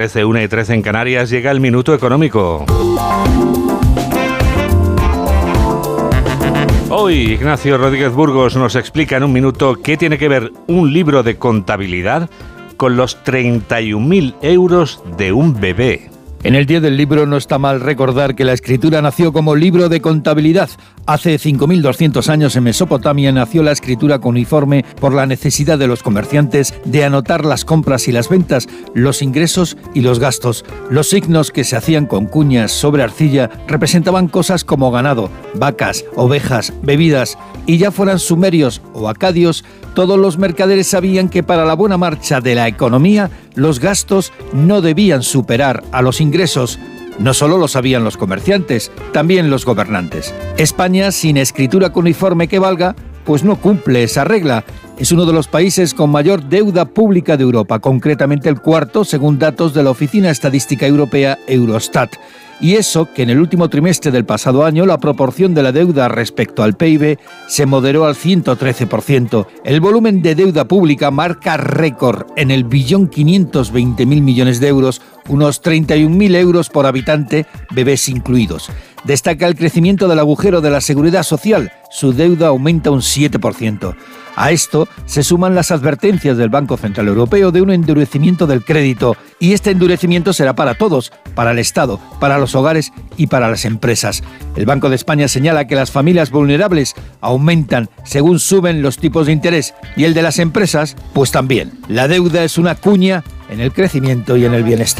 13, 1 y 13 en Canarias llega el minuto económico. Hoy Ignacio Rodríguez Burgos nos explica en un minuto qué tiene que ver un libro de contabilidad con los 31.000 euros de un bebé. En el Día del Libro no está mal recordar que la escritura nació como libro de contabilidad. Hace 5.200 años en Mesopotamia nació la escritura cuneiforme por la necesidad de los comerciantes de anotar las compras y las ventas, los ingresos y los gastos. Los signos que se hacían con cuñas sobre arcilla representaban cosas como ganado, vacas, ovejas, bebidas, y ya fueran sumerios o acadios, todos los mercaderes sabían que para la buena marcha de la economía los gastos no debían superar a los ingresos. No solo lo sabían los comerciantes, también los gobernantes. España, sin escritura cuneiforme que valga, pues no cumple esa regla. Es uno de los países con mayor deuda pública de Europa, concretamente el cuarto, según datos de la Oficina Estadística Europea Eurostat. Y eso que en el último trimestre del pasado año la proporción de la deuda respecto al PIB se moderó al 113%. El volumen de deuda pública marca récord en el billón 520 mil millones de euros, unos 31.000 euros por habitante, bebés incluidos. Destaca el crecimiento del agujero de la seguridad social. Su deuda aumenta un 7%. A esto se suman las advertencias del Banco Central Europeo de un endurecimiento del crédito. Y este endurecimiento será para todos, para el Estado, para los hogares y para las empresas. El Banco de España señala que las familias vulnerables aumentan según suben los tipos de interés y el de las empresas, pues también. La deuda es una cuña en el crecimiento y en el bienestar.